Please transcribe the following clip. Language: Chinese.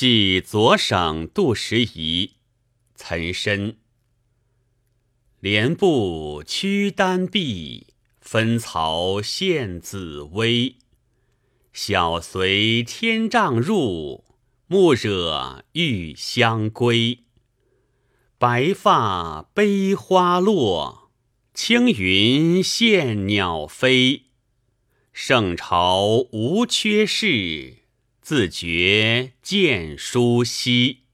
寄左省杜十遗，岑参。莲步屈丹碧，分曹献紫薇。小随天丈入，暮惹玉香归。白发悲花落，青云羡鸟飞。圣朝无缺事，自觉见书稀。